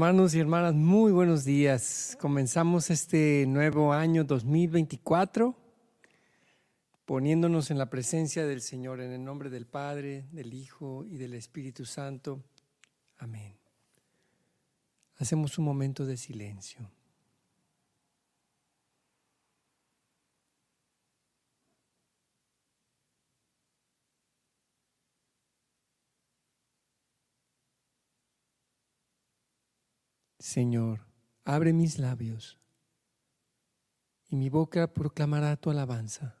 Hermanos y hermanas, muy buenos días. Comenzamos este nuevo año 2024 poniéndonos en la presencia del Señor en el nombre del Padre, del Hijo y del Espíritu Santo. Amén. Hacemos un momento de silencio. Señor, abre mis labios y mi boca proclamará tu alabanza.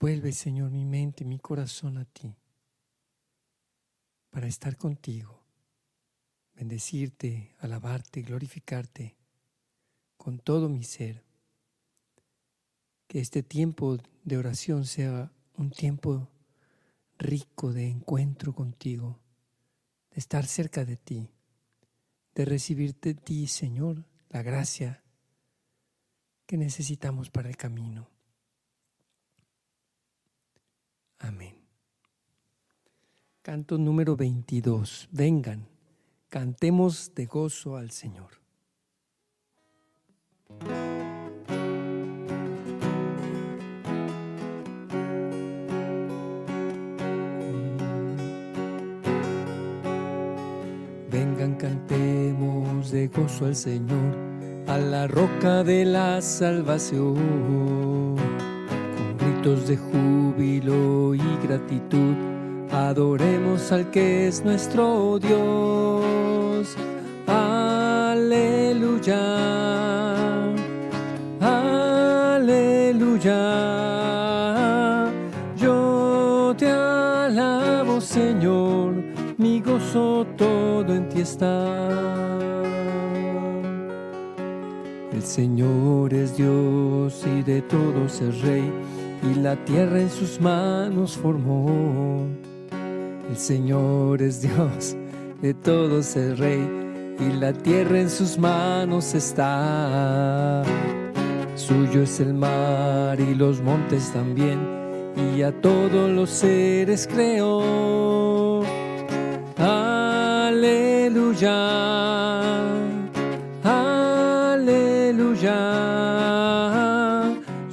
Vuelve, Señor, mi mente, mi corazón a ti, para estar contigo, bendecirte, alabarte, glorificarte con todo mi ser. Que este tiempo de oración sea un tiempo rico de encuentro contigo, de estar cerca de ti de recibirte ti, Señor, la gracia que necesitamos para el camino. Amén. Canto número 22. Vengan, cantemos de gozo al Señor. Cantemos de gozo al Señor, a la roca de la salvación. Con gritos de júbilo y gratitud, adoremos al que es nuestro Dios. Aleluya. Aleluya. Yo te alabo, Señor mi gozo todo está. El Señor es Dios y de todos es Rey, y la tierra en sus manos formó. El Señor es Dios, de todos es Rey, y la tierra en sus manos está. Suyo es el mar y los montes también, y a todos los seres creó. Aleluya, aleluya.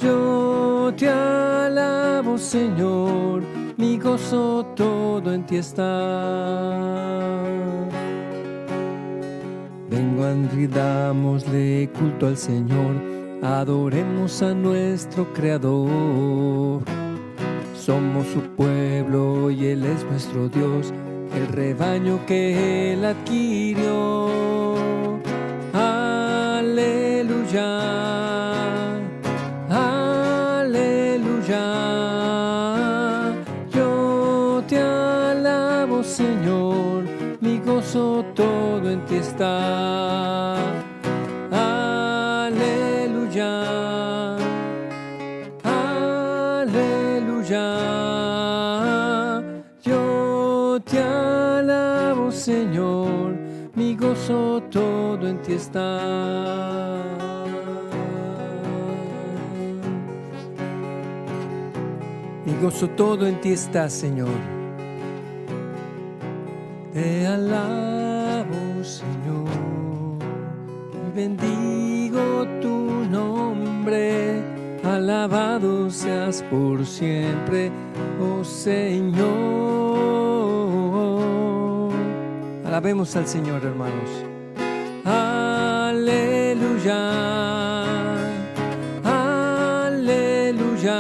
Yo te alabo, Señor, mi gozo todo en ti está. Vengo dámosle culto al Señor, adoremos a nuestro Creador. Somos su pueblo y Él es nuestro Dios el rebaño que él adquirió. Aleluya, aleluya. Yo te alabo, Señor, mi gozo todo en ti está. Aleluya, aleluya. Yo te Señor, mi gozo todo en ti está. Mi gozo todo en ti está, Señor. Te alabo, Señor, y bendigo tu nombre. Alabado seas por siempre, oh Señor. Alabemos al Señor, hermanos. Aleluya. Aleluya.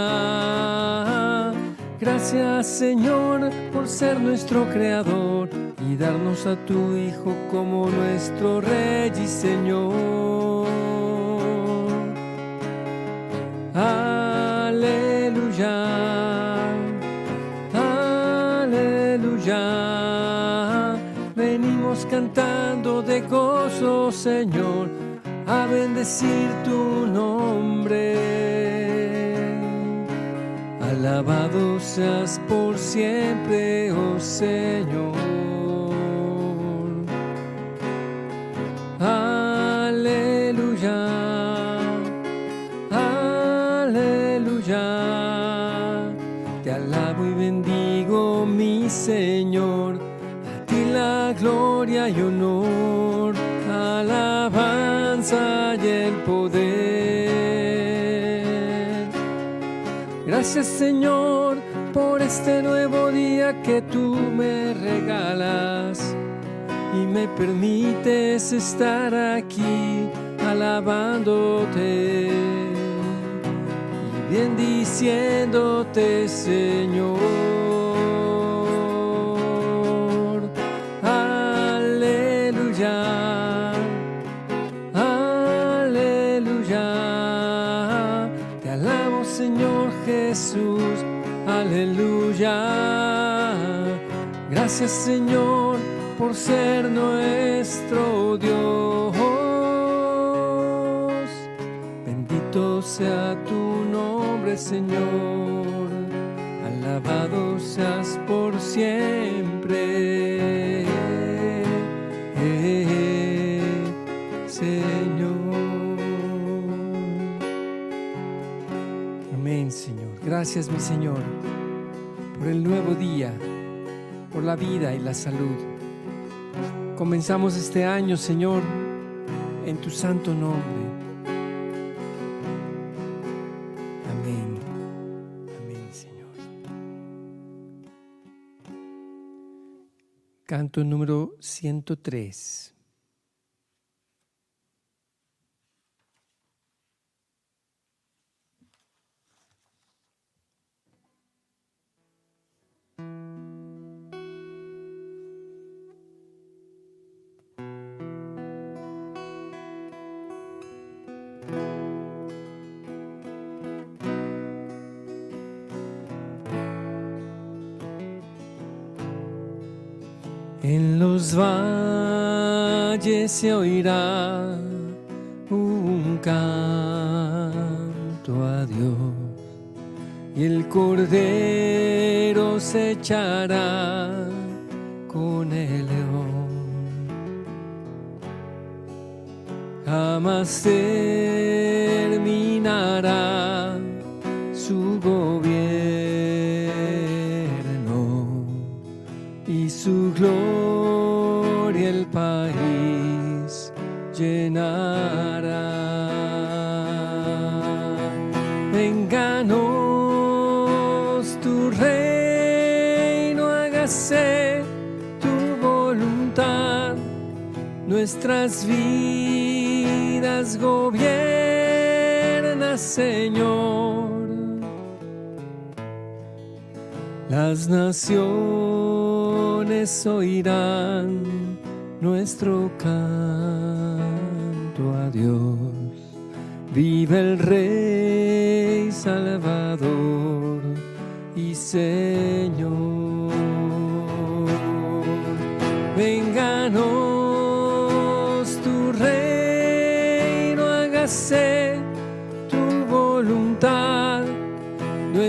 Gracias, Señor, por ser nuestro creador y darnos a tu Hijo como nuestro Rey y Señor. Aleluya, cantando de gozo, Señor, a bendecir tu nombre. Alabado seas por siempre, oh Señor. Y honor, alabanza y el poder. Gracias Señor por este nuevo día que tú me regalas y me permites estar aquí alabándote y bendiciéndote, Señor. Gracias, Señor, por ser nuestro Dios. sea tu nombre, Señor. Alabado seas por siempre. Señor. Amén, Señor. Gracias, mi Señor, por el nuevo día, por la vida y la salud. Comenzamos este año, Señor, en tu santo nombre Canto número 103. Los valles se oirá un canto a Dios y el cordero se echará con el león. Jamás terminará nuestras vidas gobierna, Señor. Las naciones oirán nuestro canto a Dios. Vive el Rey Salvador y Señor.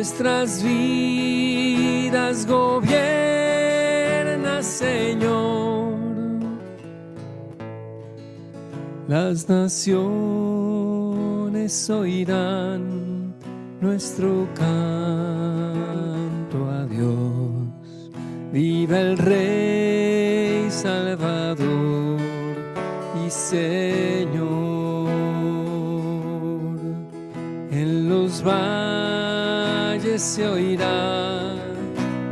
Nuestras vidas gobierna, Señor. Las naciones oirán nuestro canto a Dios. Viva el Rey Salvador y Señor. Se oirá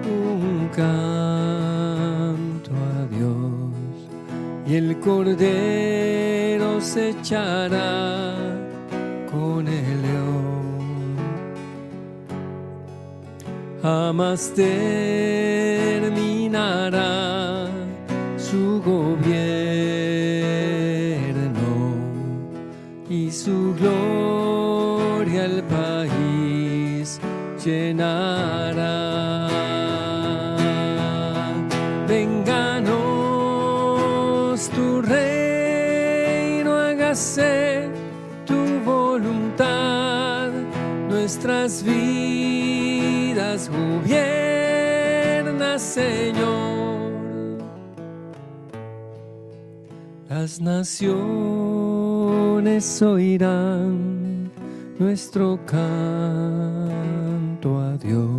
un canto a Dios y el Cordero se echará con el león. Jamás terminará Naciones oirán nuestro canto a Dios.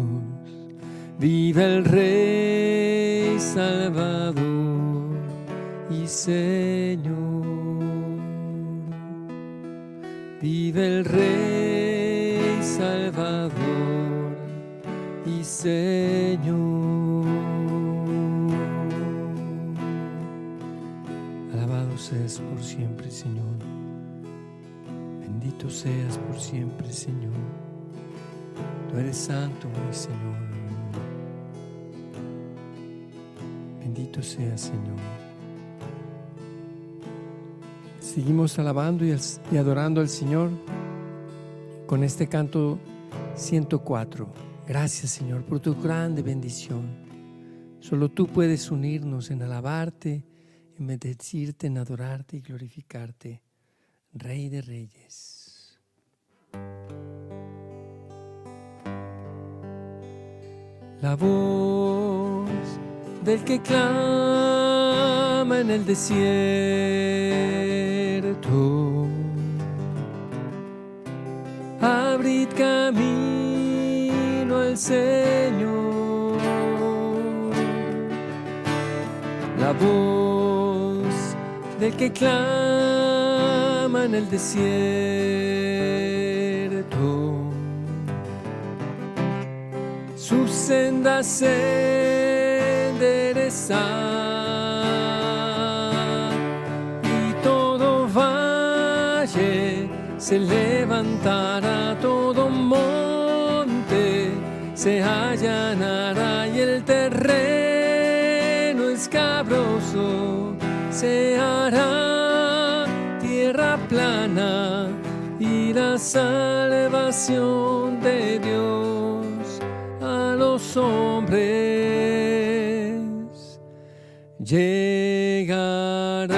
Viva el Rey Salvador y Señor. Vive el Rey Salvador y Señor. Seas por siempre, Señor. Bendito seas por siempre, Señor. Tú eres santo, mi Señor. Bendito sea, Señor. Seguimos alabando y, adorando al Señor con este canto 104. Gracias, Señor, por tu grande bendición. Solo tú puedes unirnos en alabarte, en bendecirte, en adorarte y glorificarte, Rey de Reyes. La voz del que clama en el desierto. Abrid camino al Señor. La voz del que clama en el desierto. Sus sendas se y todo valle se levantará, todo monte se allanará y el terreno escabroso se tierra plana y la salvación de Dios a los hombres llegará.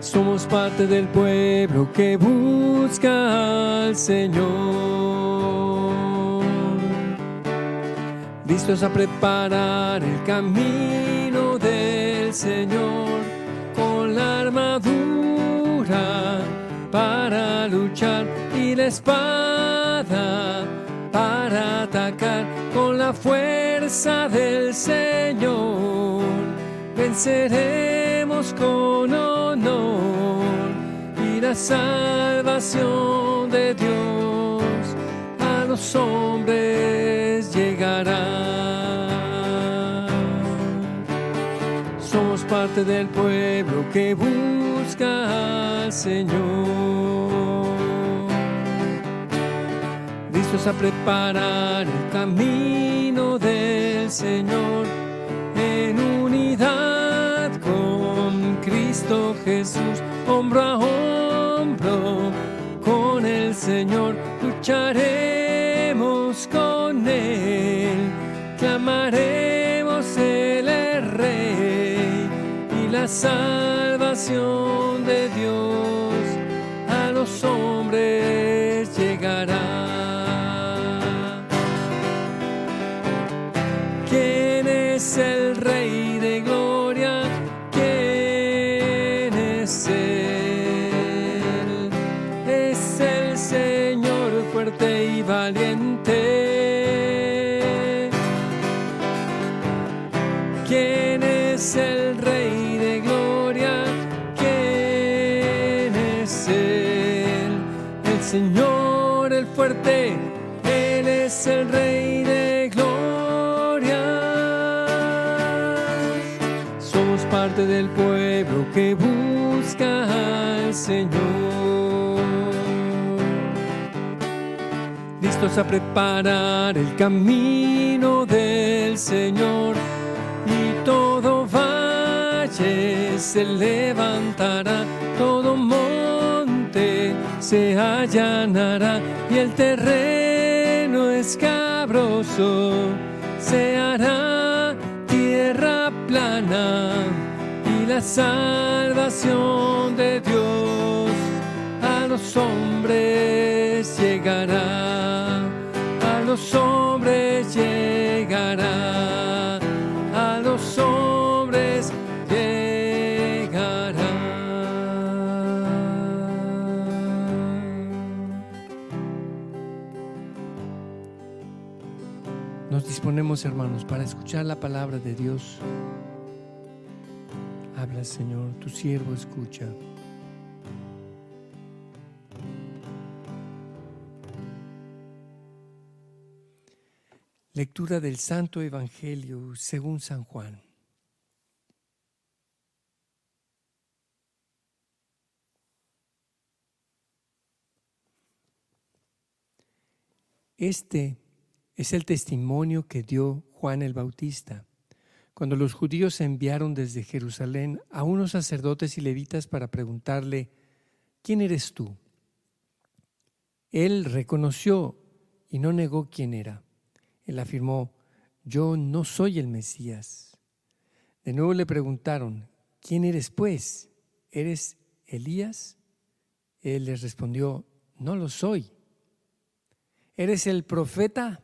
Somos parte del pueblo que busca al Señor, listos a preparar el camino del Señor con la armadura para luchar y la espada para atacar con la fuerza del Señor. Venceremos con honor y la salvación de Dios los hombres llegará. Somos parte del pueblo que busca al Señor. a preparar el camino del Señor en unidad con Cristo Jesús, hombro a hombro con el Señor, lucharemos clamaremos Él es Rey y la salvación de Dios a los hombres es el Rey de Gloria? ¿Quién es Él? El Señor, el fuerte, Él es el Rey de del pueblo que busca al Señor. Listos a preparar el camino del Señor todo valle se levantará, todo monte se allanará y el terreno escabroso se hará tierra plana la salvación de Dios a los hombres llegará, a los hombres hermanos, para escuchar la palabra de Dios. Habla, Señor, tu siervo escucha. Lectura del Santo Evangelio según San Juan. Este es el testimonio que dio Juan el Bautista, cuando los judíos enviaron desde Jerusalén a unos sacerdotes y levitas para preguntarle, ¿quién eres tú? Él reconoció y no negó quién era. Él afirmó, yo no soy el Mesías. De nuevo le preguntaron, ¿quién eres pues? ¿Eres Elías? Él les respondió, no lo soy. ¿Eres el profeta?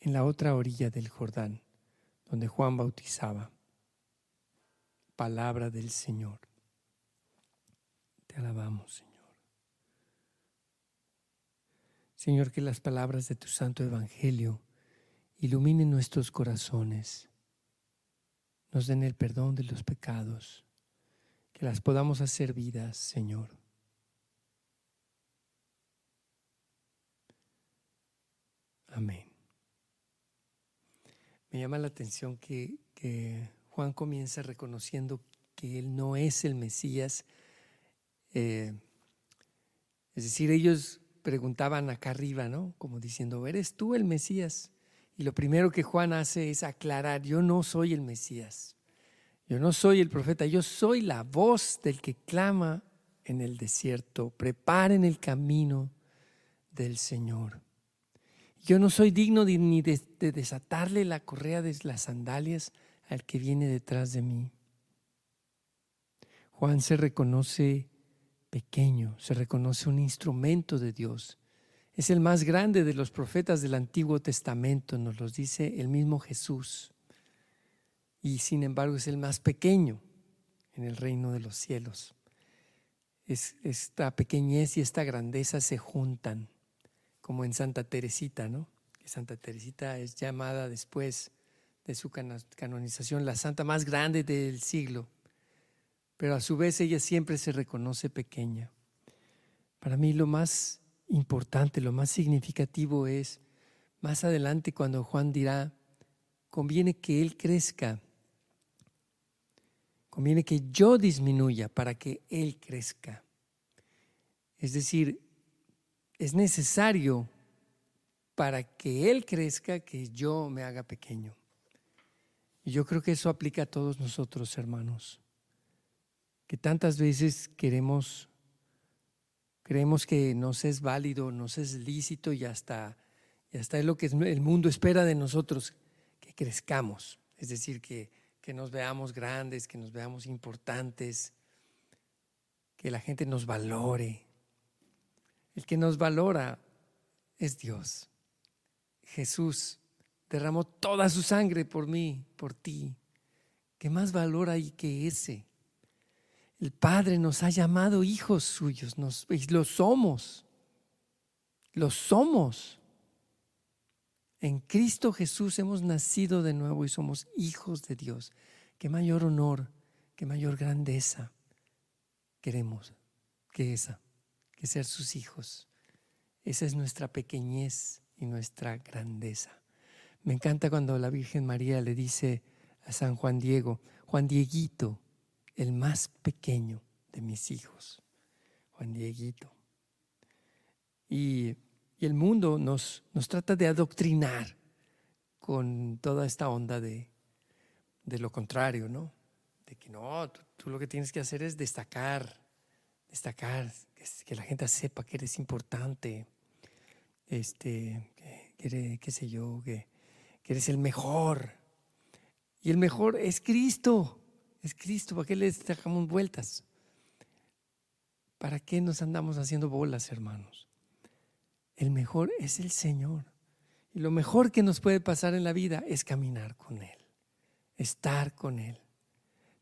en la otra orilla del Jordán, donde Juan bautizaba. Palabra del Señor. Te alabamos, Señor. Señor, que las palabras de tu Santo Evangelio iluminen nuestros corazones, nos den el perdón de los pecados, que las podamos hacer vidas, Señor. Amén. Me llama la atención que, Juan comienza reconociendo que él no es el Mesías. Eh, es decir, ellos preguntaban acá arriba, ¿no? Como diciendo, ¿eres tú el Mesías? Y lo primero que Juan hace es aclarar, yo no soy el Mesías, yo no soy el profeta, yo soy la voz del que clama en el desierto, preparen el camino del Señor. Yo no soy digno ni de, desatarle la correa de las sandalias al que viene detrás de mí. Juan se reconoce pequeño, se reconoce un instrumento de Dios. Es el más grande de los profetas del Antiguo Testamento, nos lo dice el mismo Jesús. Y sin embargo es el más pequeño en el reino de los cielos. esta pequeñez y esta grandeza se juntan como en Santa Teresita, ¿no? Santa Teresita es llamada después de su canonización la santa más grande del siglo, pero a su vez ella siempre se reconoce pequeña. Para mí lo más importante, lo más significativo es más adelante cuando Juan dirá, conviene que Él crezca, conviene que yo disminuya para que Él crezca. Es decir, es necesario para que Él crezca que yo me haga pequeño. Y yo creo que eso aplica a todos nosotros, hermanos, que tantas veces queremos, creemos que nos es válido, nos es lícito y hasta, hasta es lo que el mundo espera de nosotros, que crezcamos, es decir, que, que nos veamos grandes, que nos veamos importantes, que la gente nos valore, el que nos valora es Dios. Jesús derramó toda su sangre por mí, por ti. ¿Qué más valor hay que ese? El Padre nos ha llamado hijos suyos, nos, lo somos. Lo somos. En Cristo Jesús hemos nacido de nuevo y somos hijos de Dios. Qué mayor honor, qué mayor grandeza queremos que esa que ser sus hijos. Esa es nuestra pequeñez y nuestra grandeza. Me encanta cuando la Virgen María le dice a San Juan Diego, Juan Dieguito, el más pequeño de mis hijos, Juan Dieguito. Y, el mundo nos, nos trata de adoctrinar con toda esta onda de, de lo contrario, ¿no? De que no, tú, lo que tienes que hacer es destacar, destacar, que, la gente sepa que eres importante, este, que, qué sé yo, que, que eres el mejor. Y el mejor es Cristo, es Cristo, ¿para qué le dejamos vueltas? ¿Para qué nos andamos haciendo bolas, hermanos? El mejor es el Señor. Y lo mejor que nos puede pasar en la vida es caminar con Él, estar con Él,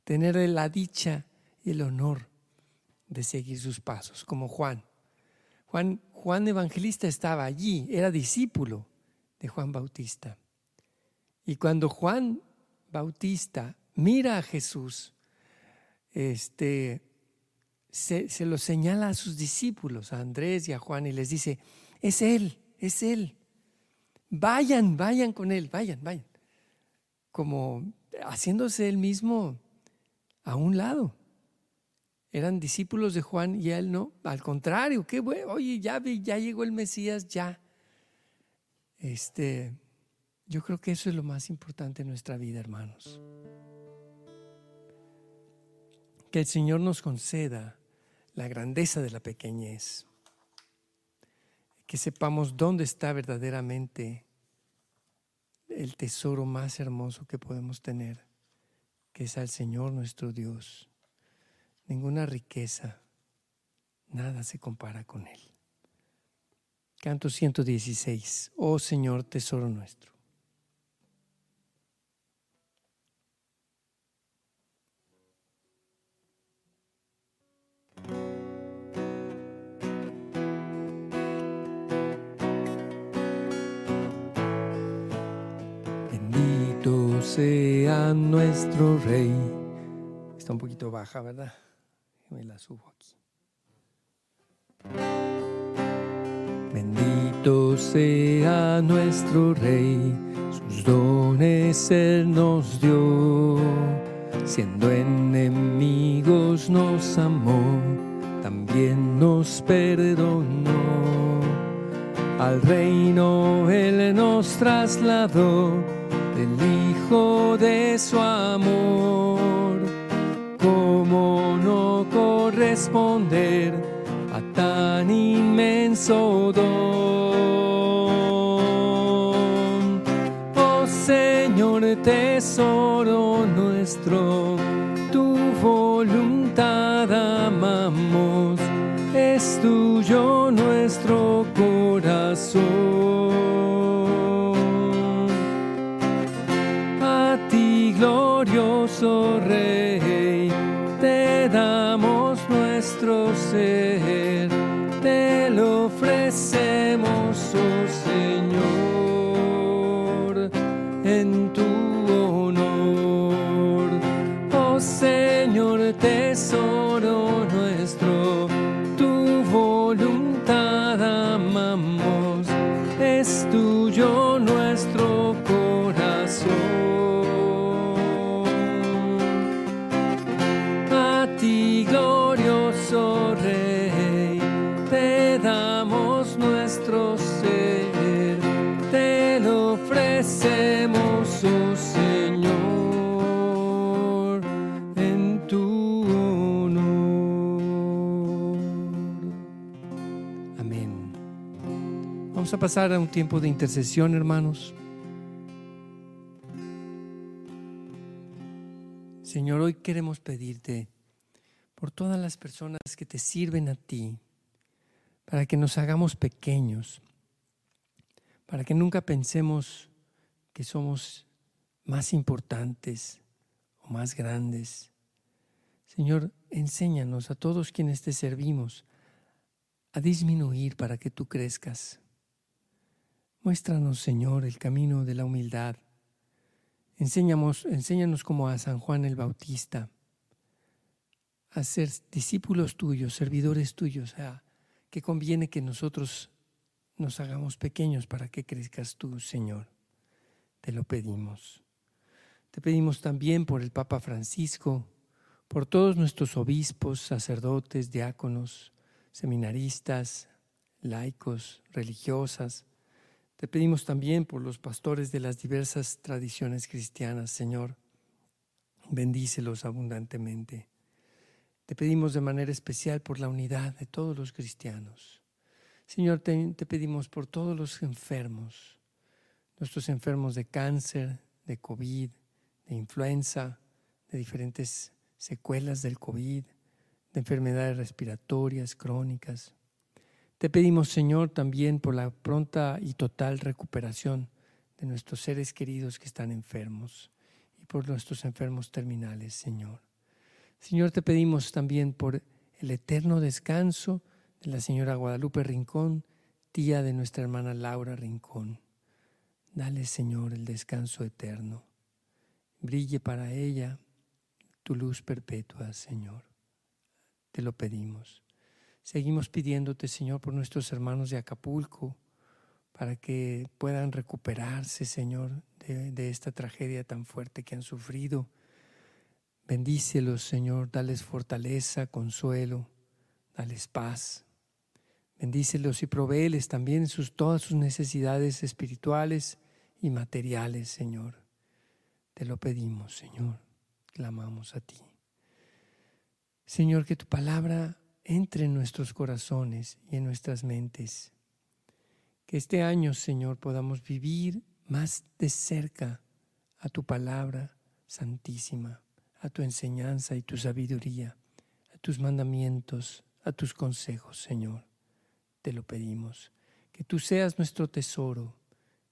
tener la dicha y el honor de seguir sus pasos, como Juan. Juan, Juan Evangelista estaba allí, era discípulo de Juan Bautista. Y cuando Juan Bautista mira a Jesús, este, se, se, lo señala a sus discípulos, a Andrés y a Juan, y les dice, es Él, es Él. Vayan, vayan con Él, vayan, vayan. Como haciéndose Él mismo a un lado. Eran discípulos de Juan y él no. Al contrario, qué bueno. Oye, ya, ya llegó el Mesías, ya. Este, yo creo que eso es lo más importante en nuestra vida, hermanos. Que el Señor nos conceda la grandeza de la pequeñez que sepamos dónde está verdaderamente el tesoro más hermoso que podemos tener, que es al Señor nuestro Dios. Ninguna riqueza, nada se compara con Él. Canto 116, oh Señor, tesoro nuestro. sea nuestro Rey. Está un poquito baja, ¿verdad? Bendito sea nuestro Rey, sus dones Él nos dio. Siendo enemigos nos amó, también nos perdonó. Al reino Él nos trasladó del Hijo de su amor. ¿Cómo no corresponder a tan inmenso don? Oh Señor, tesoro nuestro, tu voluntad amamos, es tuyo nuestro corazón. Rey, a pasar a un tiempo de intercesión, hermanos. Señor, hoy queremos pedirte por todas las personas que te sirven a ti, para que nos hagamos pequeños, para que nunca pensemos que somos más importantes o más grandes. Señor, enséñanos a todos quienes te servimos a disminuir para que tú crezcas. Muéstranos, Señor, el camino de la humildad. Enséñanos, enséñanos como a San Juan el Bautista a ser discípulos tuyos, servidores tuyos, a que conviene que nosotros nos hagamos pequeños para que crezcas tú, Señor. te lo pedimos. Te pedimos también por el Papa Francisco, por todos nuestros obispos, sacerdotes, diáconos, seminaristas, laicos, religiosas. Te pedimos también por los pastores de las diversas tradiciones cristianas, Señor. Bendícelos abundantemente. Te pedimos de manera especial por la unidad de todos los cristianos. Señor, te, pedimos por todos los enfermos, nuestros enfermos de cáncer, de COVID, de influenza, de diferentes secuelas del COVID, de enfermedades respiratorias crónicas. Te pedimos, Señor, también por la pronta y total recuperación de nuestros seres queridos que están enfermos y por nuestros enfermos terminales, Señor. Señor, te pedimos también por el eterno descanso de la señora Guadalupe Rincón, tía de nuestra hermana Laura Rincón. Dale, Señor, el descanso eterno. Brille para ella tu luz perpetua, Señor. Te lo pedimos. Seguimos pidiéndote, Señor, por nuestros hermanos de Acapulco, para que puedan recuperarse, Señor, de, esta tragedia tan fuerte que han sufrido. Bendícelos, Señor, dales fortaleza, consuelo, dales paz. Bendícelos y provéeles también sus, todas sus necesidades espirituales y materiales, Señor. Te lo pedimos, Señor clamamos a ti. Señor, que tu palabra entre en nuestros corazones y en nuestras mentes. Que este año, Señor, podamos vivir más de cerca a tu palabra santísima, a tu enseñanza y tu sabiduría, a tus mandamientos, a tus consejos, Señor. Te lo pedimos. Que tú seas nuestro tesoro,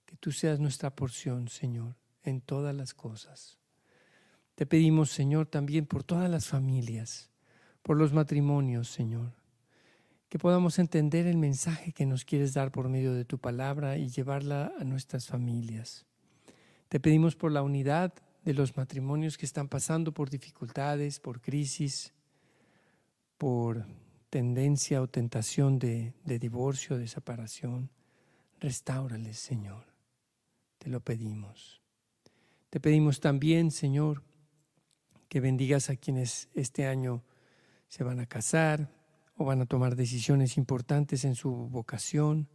que tú seas nuestra porción, Señor, en todas las cosas. Te pedimos, Señor, también por todas las familias, por los matrimonios, Señor, que podamos entender el mensaje que nos quieres dar por medio de tu palabra y llevarla a nuestras familias. Te pedimos por la unidad de los matrimonios que están pasando por dificultades, por crisis, por tendencia o tentación de, divorcio, de separación. Restáurales, Señor. Te lo pedimos. Te pedimos también, Señor, que bendigas a quienes este año se van a casar o van a tomar decisiones importantes en su vocación,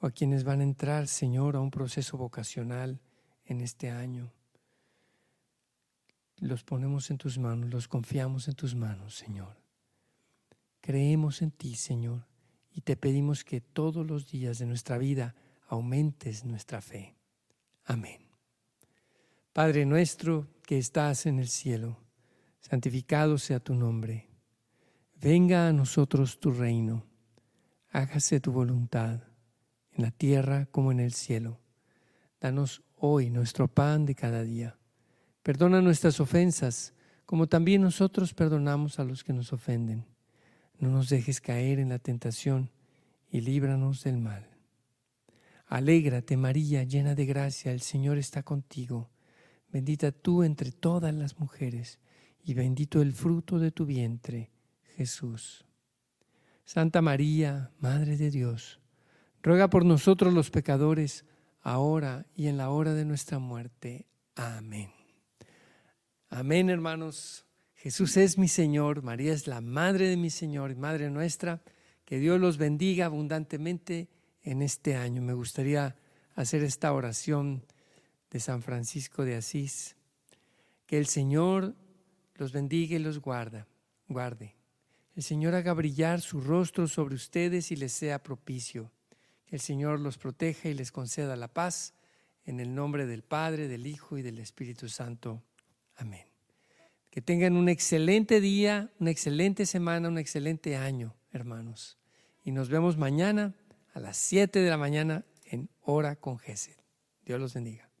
o a quienes van a entrar, Señor, a un proceso vocacional en este año. Los ponemos en tus manos, los confiamos en tus manos, Señor. Creemos en ti, Señor, y te pedimos que todos los días de nuestra vida aumentes nuestra fe. Amén. Padre nuestro que estás en el cielo, santificado sea tu nombre. Venga a nosotros tu reino. Hágase tu voluntad, en la tierra como en el cielo. Danos hoy nuestro pan de cada día. Perdona nuestras ofensas, como también nosotros perdonamos a los que nos ofenden. No nos dejes caer en la tentación y líbranos del mal. Alégrate María, llena de gracia, el Señor está contigo. Bendita tú entre todas las mujeres y bendito el fruto de tu vientre, Jesús. Santa María, Madre de Dios, ruega por nosotros los pecadores, ahora y en la hora de nuestra muerte. Amén. Amén, hermanos. Jesús es mi Señor, María es la Madre de mi Señor y Madre nuestra. Que Dios los bendiga abundantemente en este año. Me gustaría hacer esta oración de San Francisco de Asís. Que el Señor los bendiga y los guarde. El Señor haga brillar su rostro sobre ustedes y les sea propicio. Que el Señor los proteja y les conceda la paz. En el nombre del Padre, del Hijo y del Espíritu Santo. Amén. Que tengan un excelente día, una excelente semana, un excelente año, hermanos. Y nos vemos mañana a las 7 de la mañana en Hora con Gesed. Dios los bendiga.